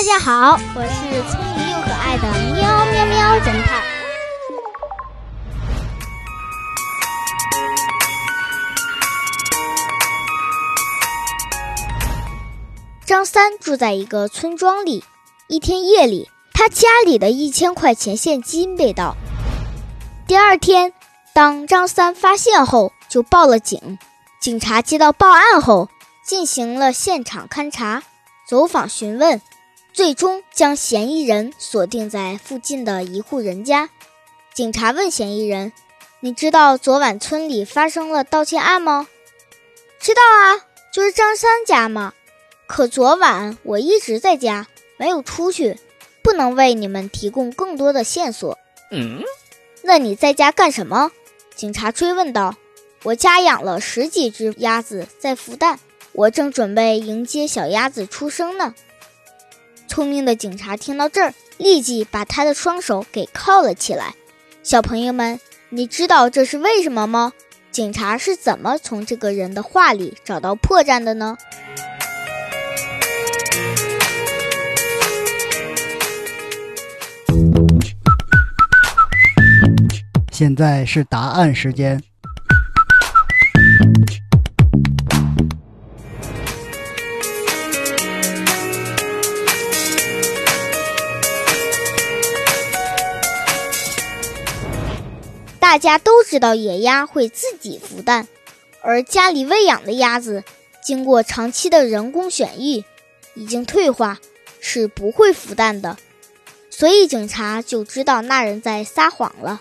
大家好，我是聪明又可爱的喵喵喵侦探。张三住在一个村庄里，一天夜里，他家里的一千块钱现金被盗。第二天，当张三发现后，就报了警。警察接到报案后，进行了现场勘查、走访询问。最终将嫌疑人锁定在附近的一户人家。警察问嫌疑人：“你知道昨晚村里发生了盗窃案吗？”“知道啊，就是张三家嘛。可昨晚我一直在家，没有出去，不能为你们提供更多的线索。”“嗯，那你在家干什么？”警察追问道。“我家养了十几只鸭子在孵蛋，我正准备迎接小鸭子出生呢。”聪明的警察听到这儿，立即把他的双手给铐了起来。小朋友们，你知道这是为什么吗？警察是怎么从这个人的话里找到破绽的呢？现在是答案时间。大家都知道野鸭会自己孵蛋，而家里喂养的鸭子经过长期的人工选育，已经退化，是不会孵蛋的。所以警察就知道那人在撒谎了。